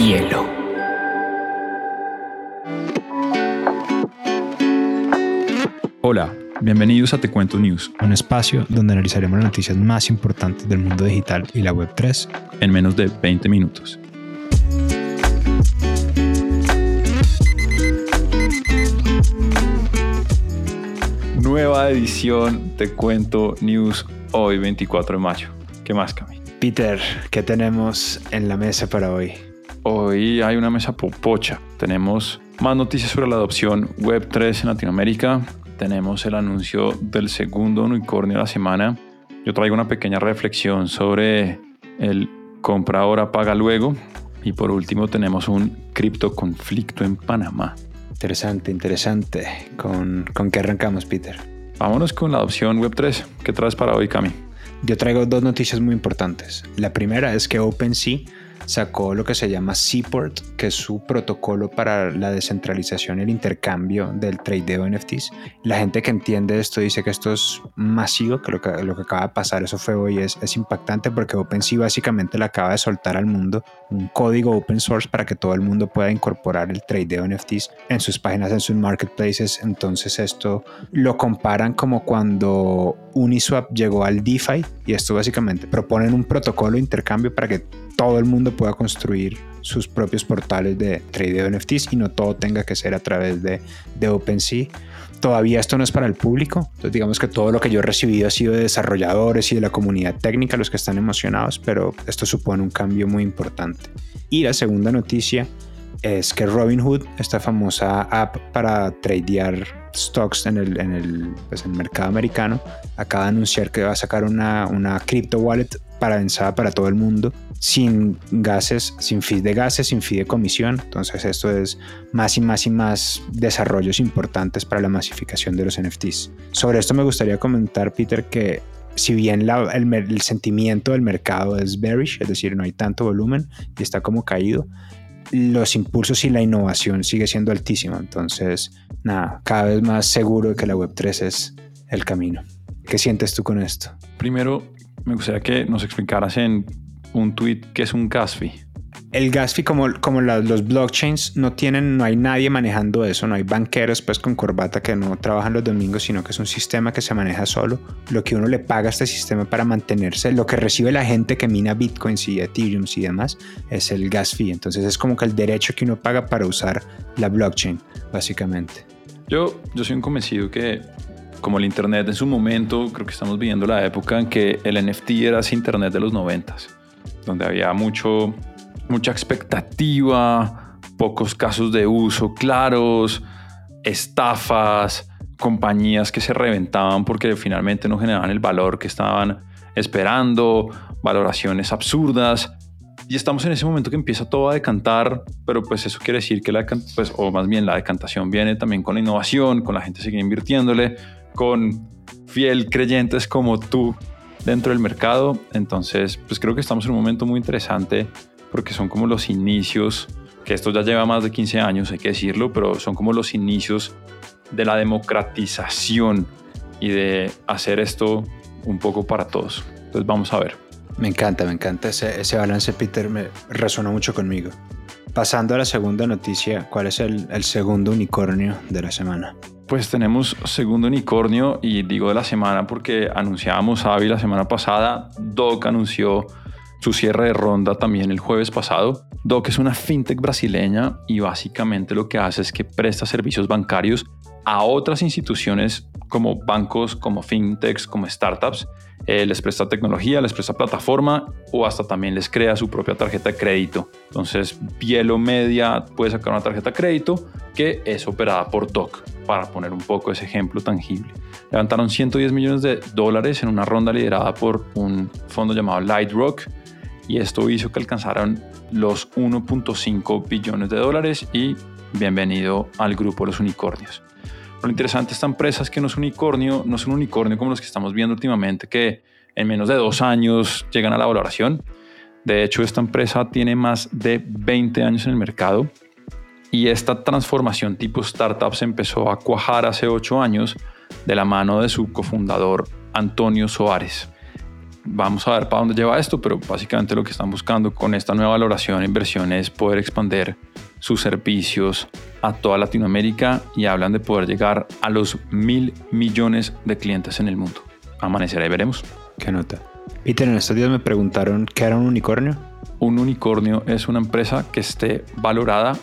hielo. Hola, bienvenidos a Te Cuento News, un espacio donde analizaremos las noticias más importantes del mundo digital y la Web3 en menos de 20 minutos. Nueva edición Te Cuento News hoy 24 de mayo. ¿Qué más, Cami? Peter, ¿qué tenemos en la mesa para hoy? Hoy hay una mesa popocha. Tenemos más noticias sobre la adopción Web3 en Latinoamérica. Tenemos el anuncio del segundo unicornio de la semana. Yo traigo una pequeña reflexión sobre el compra ahora, paga luego. Y por último tenemos un cripto conflicto en Panamá. Interesante, interesante. ¿Con, ¿Con qué arrancamos, Peter? Vámonos con la adopción Web3. ¿Qué traes para hoy, Cami? Yo traigo dos noticias muy importantes. La primera es que OpenSea sacó lo que se llama Seaport, que es su protocolo para la descentralización y el intercambio del trade de NFTs. La gente que entiende esto dice que esto es masivo, que lo que, lo que acaba de pasar, eso fue hoy, es, impactante porque OpenSea básicamente le acaba de soltar al mundo un código open source para que todo el mundo pueda incorporar el trade de NFTs en sus páginas, en sus marketplaces. Entonces esto lo comparan como cuando Uniswap llegó al DeFi y esto básicamente proponen un protocolo de intercambio para que todo el mundo pueda construir sus propios portales de trade de NFTs y no todo tenga que ser a través de, de OpenSea. Todavía esto no es para el público, entonces digamos que todo lo que yo he recibido ha sido de desarrolladores y de la comunidad técnica, los que están emocionados, pero esto supone un cambio muy importante. Y la segunda noticia es que Robinhood, esta famosa app para tradear stocks en el, en el, pues el mercado americano, acaba de anunciar que va a sacar una, una crypto wallet para avanzada para todo el mundo, sin gases, sin fees de gases, sin fee de comisión. Entonces esto es más y más y más desarrollos importantes para la masificación de los NFTs. Sobre esto me gustaría comentar, Peter, que si bien la, el, el, sentimiento del mercado es bearish, es decir, no hay tanto volumen y está como caído, los impulsos y la innovación sigue siendo altísima. Entonces, nada, cada vez más seguro de que la Web3 es el camino. ¿Qué sientes tú con esto? Primero, me gustaría que nos explicaras en un tweet qué es un gas fee. El gas fee, como, como los blockchains, no tienen, no hay nadie manejando eso, no hay banqueros pues con corbata que no trabajan los domingos, sino que es un sistema que se maneja solo. Lo que uno le paga a este sistema para mantenerse, lo que recibe la gente que mina bitcoins y ethereum y demás, es el gas fee. Entonces es como que el derecho que uno paga para usar la blockchain, básicamente. Yo, yo soy un convencido que como el Internet en su momento, creo que estamos viviendo la época en que el NFT era ese Internet de los noventas, donde había mucho, mucha expectativa, pocos casos de uso claros, estafas, compañías que se reventaban porque finalmente no generaban el valor que estaban esperando, valoraciones absurdas. Y estamos en ese momento que empieza todo a decantar, pero pues eso quiere decir que la, pues, o más bien la decantación viene también con la innovación, con la gente seguir invirtiéndole, con fiel creyentes como tú dentro del mercado. Entonces, pues creo que estamos en un momento muy interesante porque son como los inicios, que esto ya lleva más de 15 años, hay que decirlo, pero son como los inicios de la democratización y de hacer esto un poco para todos. Entonces vamos a ver. Me encanta, me encanta ese, ese balance, Peter, me resonó mucho conmigo. Pasando a la segunda noticia, ¿cuál es el, el segundo unicornio de la semana? Pues tenemos segundo unicornio y digo de la semana porque anunciábamos Avi la semana pasada, Doc anunció su cierre de ronda también el jueves pasado. Doc es una fintech brasileña y básicamente lo que hace es que presta servicios bancarios a otras instituciones como bancos, como fintechs, como startups. Eh, les presta tecnología, les presta plataforma o hasta también les crea su propia tarjeta de crédito. Entonces, Bielo Media puede sacar una tarjeta de crédito que es operada por DOC, para poner un poco ese ejemplo tangible. Levantaron 110 millones de dólares en una ronda liderada por un fondo llamado Lightrock y esto hizo que alcanzaran los 1.5 billones de dólares y bienvenido al grupo los unicornios. Lo interesante de esta empresa es que no es un unicornio, no es un unicornio como los que estamos viendo últimamente, que en menos de dos años llegan a la valoración. De hecho, esta empresa tiene más de 20 años en el mercado y esta transformación tipo startup empezó a cuajar hace ocho años de la mano de su cofundador Antonio Soares. vamos a ver para dónde lleva esto, pero básicamente lo que están buscando con esta nueva valoración e inversión es poder expandir sus servicios a toda Latinoamérica y hablan de poder llegar a los mil millones de clientes en el mundo. Amanecerá y veremos. Qué nota. Peter, en estos días me preguntaron qué era un unicornio. Un unicornio es una empresa que esté valorada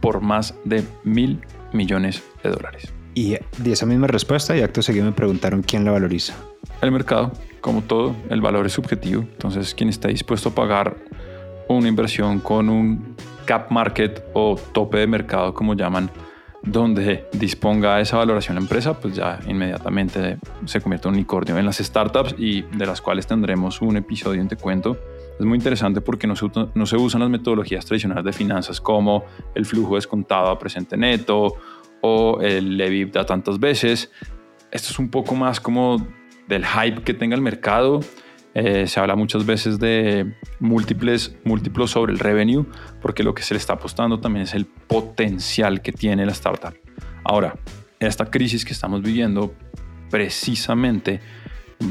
por más de mil millones de dólares. Y di esa misma respuesta y acto seguido me preguntaron quién la valoriza. El mercado, como todo, el valor es subjetivo. Entonces, quien está dispuesto a pagar una inversión con un cap market o tope de mercado, como llaman, donde disponga esa valoración la empresa, pues ya inmediatamente se convierte en un unicornio en las startups y de las cuales tendremos un episodio en Te Cuento. Es muy interesante porque no se, no se usan las metodologías tradicionales de finanzas como el flujo descontado a presente neto o el EBITDA tantas veces. Esto es un poco más como del hype que tenga el mercado eh, se habla muchas veces de múltiples, múltiplos sobre el revenue, porque lo que se le está apostando también es el potencial que tiene la startup. Ahora, esta crisis que estamos viviendo precisamente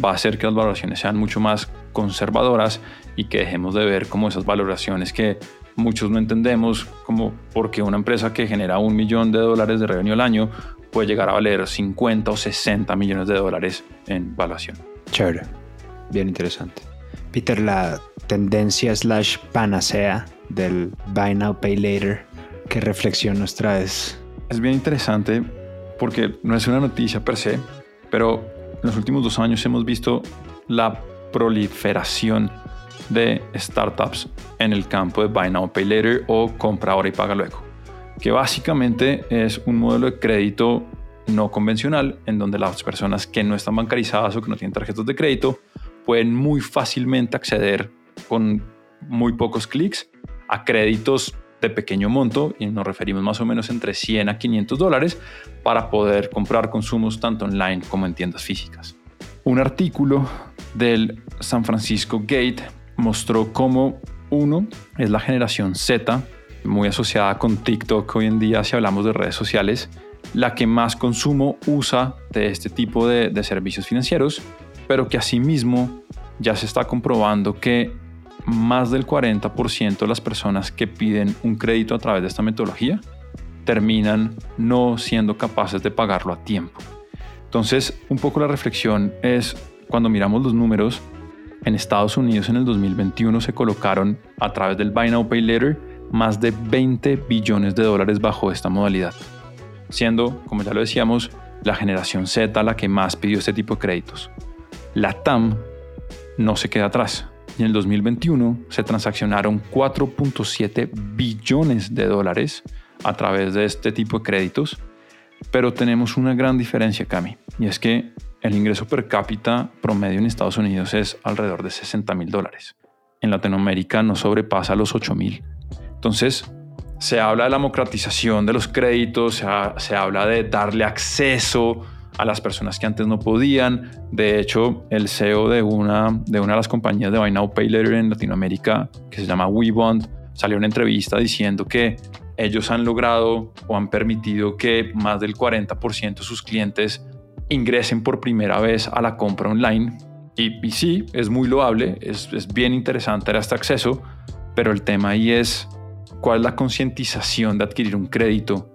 va a hacer que las valoraciones sean mucho más conservadoras y que dejemos de ver como esas valoraciones que muchos no entendemos, como porque una empresa que genera un millón de dólares de revenue al año puede llegar a valer 50 o 60 millones de dólares en valuación. Chévere. Bien interesante. Peter, la tendencia slash panacea del Buy Now, Pay Later, ¿qué reflexión nos traes? Es bien interesante porque no es una noticia per se, pero en los últimos dos años hemos visto la proliferación de startups en el campo de Buy Now, Pay Later o compra ahora y paga luego, que básicamente es un modelo de crédito no convencional en donde las personas que no están bancarizadas o que no tienen tarjetas de crédito pueden muy fácilmente acceder con muy pocos clics a créditos de pequeño monto y nos referimos más o menos entre 100 a 500 dólares para poder comprar consumos tanto online como en tiendas físicas. Un artículo del San Francisco Gate mostró cómo uno es la generación Z, muy asociada con TikTok hoy en día si hablamos de redes sociales, la que más consumo usa de este tipo de, de servicios financieros pero que asimismo ya se está comprobando que más del 40% de las personas que piden un crédito a través de esta metodología terminan no siendo capaces de pagarlo a tiempo. Entonces, un poco la reflexión es cuando miramos los números, en Estados Unidos en el 2021 se colocaron a través del Buy Now Pay Later más de 20 billones de dólares bajo esta modalidad, siendo, como ya lo decíamos, la generación Z la que más pidió este tipo de créditos la TAM no se queda atrás. Y en el 2021 se transaccionaron 4.7 billones de dólares a través de este tipo de créditos. Pero tenemos una gran diferencia, Cami, y es que el ingreso per cápita promedio en Estados Unidos es alrededor de 60 mil dólares. En Latinoamérica no sobrepasa los 8 mil. Entonces, se habla de la democratización de los créditos, se, se habla de darle acceso a las personas que antes no podían. De hecho, el CEO de una de, una de las compañías de Buy Now Pay Later en Latinoamérica, que se llama WeBond, salió una entrevista diciendo que ellos han logrado o han permitido que más del 40% de sus clientes ingresen por primera vez a la compra online. Y, sí, es muy loable, es, es bien interesante este acceso, pero el tema ahí es cuál es la concientización de adquirir un crédito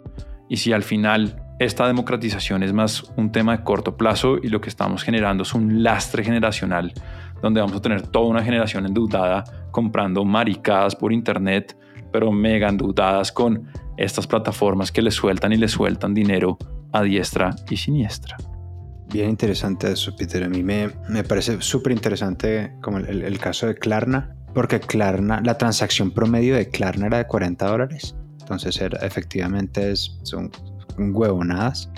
y si al final esta democratización es más un tema de corto plazo y lo que estamos generando es un lastre generacional donde vamos a tener toda una generación endeudada comprando maricadas por internet, pero mega endeudadas con estas plataformas que le sueltan y le sueltan dinero a diestra y siniestra. Bien interesante eso, Peter. A mí me, parece súper interesante como el, el, caso de Klarna, porque Klarna, la transacción promedio de Klarna era de 40 dólares. Entonces era, efectivamente es, son huevonadas,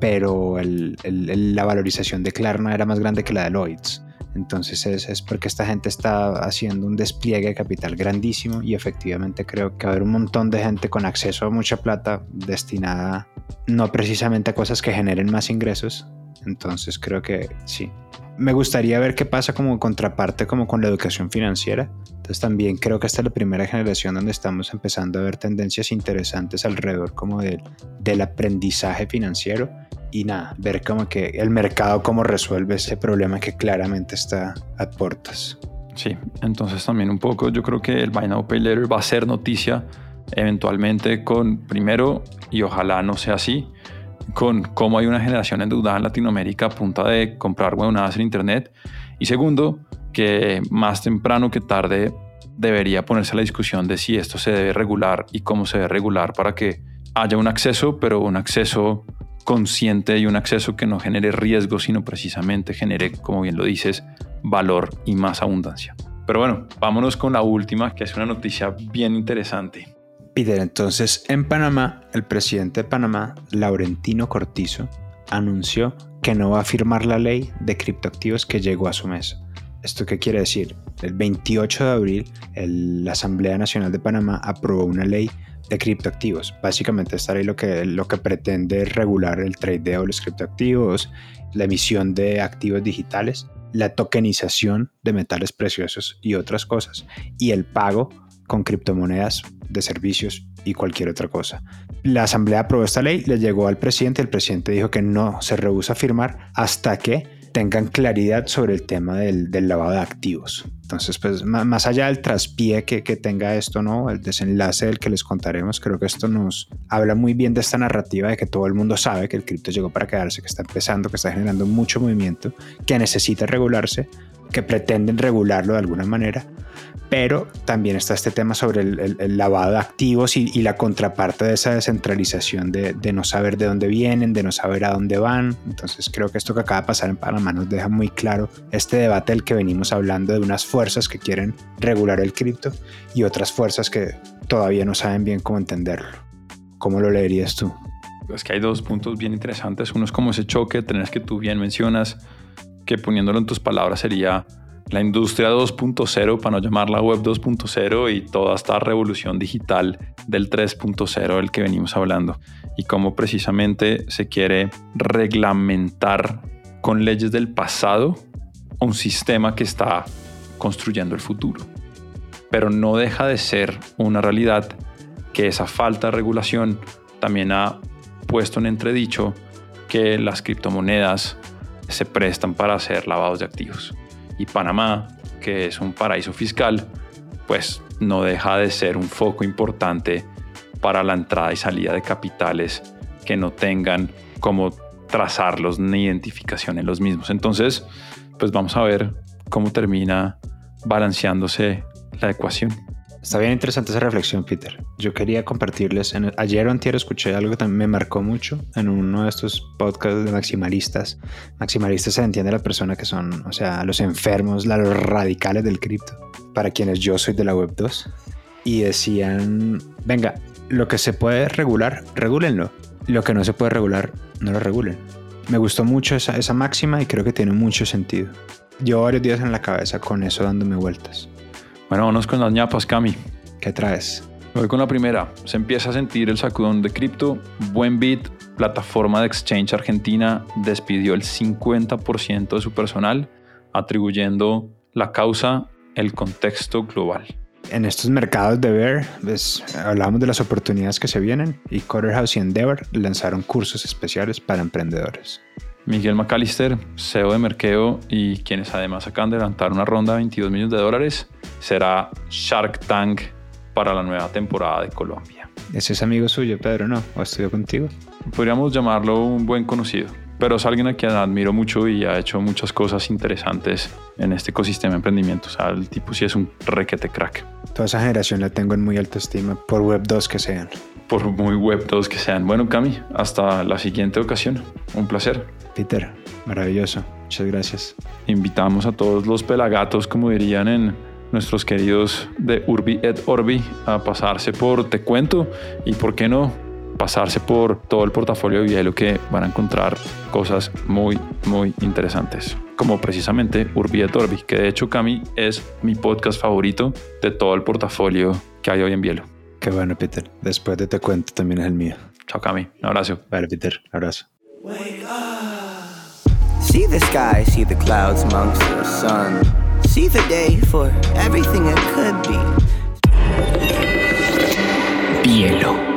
pero la valorización de Klarna era más grande que la de Lloyds. Entonces es, es, porque esta gente está haciendo un despliegue de capital grandísimo y efectivamente creo que va a haber un montón de gente con acceso a mucha plata destinada no precisamente a cosas que generen más ingresos. Entonces creo que sí. Me gustaría ver qué pasa como contraparte como con la educación financiera. Entonces también creo que esta es la primera generación donde estamos empezando a ver tendencias interesantes alrededor como del aprendizaje financiero y nada, ver como que el mercado cómo resuelve ese problema que claramente está a puertas. Sí, entonces también un poco yo creo que el Buy Now Pay Later va a ser noticia eventualmente con, primero, y ojalá no sea así, con cómo hay una generación endeudada en Latinoamérica a punta de comprar huevonadas en Internet. Y segundo, que más temprano que tarde debería ponerse a la discusión de si esto se debe regular y cómo se debe regular para que haya un acceso, pero un acceso consciente y un acceso que no genere riesgo, sino precisamente genere, como bien lo dices, valor y más abundancia. Pero bueno, vámonos con la última, que es una noticia bien interesante. Peter, entonces en Panamá, el presidente de Panamá, Laurentino Cortizo, anunció que no va a firmar la ley de criptoactivos que llegó a su mesa. ¿Esto qué quiere decir? El 28 de abril, la Asamblea Nacional de Panamá aprobó una ley de criptoactivos. Básicamente esta ley lo que, lo que pretende es regular el tradeo de los criptoactivos, la emisión de activos digitales, la tokenización de metales preciosos y otras cosas, y el pago con criptomonedas de servicios y cualquier otra cosa. La Asamblea aprobó esta ley, le llegó al presidente, el presidente dijo que no se rehúsa a firmar hasta que tengan claridad sobre el tema del, lavado de activos. Entonces, pues más allá del traspié que, que, tenga esto, ¿no? El desenlace del que les contaremos, creo que esto nos habla muy bien de esta narrativa de que todo el mundo sabe que el cripto llegó para quedarse, que está empezando, que está generando mucho movimiento, que necesita regularse, que pretenden regularlo de alguna manera, pero también está este tema sobre el, lavado de activos y, la contraparte de esa descentralización de, no saber de dónde vienen, de no saber a dónde van. Entonces creo que esto que acaba de pasar en Panamá nos deja muy claro este debate del que venimos hablando de unas fuerzas que quieren regular el cripto y otras fuerzas que todavía no saben bien cómo entenderlo. ¿Cómo lo leerías tú? Es que hay dos puntos bien interesantes. Uno es como ese choque, tenés que tú bien mencionas, que poniéndolo en tus palabras sería la industria 2.0, para no llamarla web 2.0, y toda esta revolución digital del 3.0 del que venimos hablando, y cómo precisamente se quiere reglamentar con leyes del pasado un sistema que está construyendo el futuro. Pero no deja de ser una realidad que esa falta de regulación también ha puesto en entredicho que las criptomonedas se prestan para hacer lavados de activos y Panamá, que es un paraíso fiscal, pues no deja de ser un foco importante para la entrada y salida de capitales que no tengan como trazarlos ni identificación en los mismos. Entonces, pues vamos a ver cómo termina balanceándose la ecuación. Está bien interesante esa reflexión, Peter. Yo quería compartirles. En ayer o antier escuché algo que también me marcó mucho en uno de estos podcasts de maximalistas. Maximalistas se entiende la persona que son, o sea, los enfermos, los radicales del cripto, para quienes yo soy de la web 2. Y decían, venga, lo que se puede regular, regúlenlo. Lo que no se puede regular, no lo regulen. Me gustó mucho esa, esa máxima y creo que tiene mucho sentido. Llevo varios días en la cabeza con eso dándome vueltas. Bueno, vamos con las ñapas, Cami. ¿Qué traes? Voy con la primera. Se empieza a sentir el sacudón de cripto. Buenbit, plataforma de exchange argentina, despidió el 50% de su personal, atribuyendo la causa el contexto global. En estos mercados de Bear, pues, hablamos de las oportunidades que se vienen y House y Endeavor lanzaron cursos especiales para emprendedores. Miguel McAllister, CEO de Merkeo y quienes además acaban de levantar una ronda de 22 millones de dólares, será Shark Tank para la nueva temporada de Colombia. ¿Ese es amigo suyo, Pedro, no? ¿O estudió contigo? Podríamos llamarlo un buen conocido, pero es alguien a quien admiro mucho y ha hecho muchas cosas interesantes en este ecosistema de emprendimiento. O sea, el tipo sí es un requete crack. Toda esa generación la tengo en muy alta estima, por Web 2 que sean. Por muy Web 2 que sean. Bueno, Cami, hasta la siguiente ocasión. Un placer. Peter, maravilloso. Muchas gracias. Invitamos a todos los pelagatos, como dirían en nuestros queridos de Urbi et Orbi, a pasarse por Te Cuento y, ¿por qué no? pasarse por todo el portafolio de Bielo que van a encontrar cosas muy, muy interesantes. Como precisamente Urbi et Orbi, que de hecho, Cami, es mi podcast favorito de todo el portafolio que hay hoy en Bielo. Qué bueno, Peter. Después de Te Cuento también es el mío. Chao, Cami. Un abrazo. Vale, Peter. Un abrazo. See the sky, see the clouds amongst the sun. See the day for everything it could be. Bielo.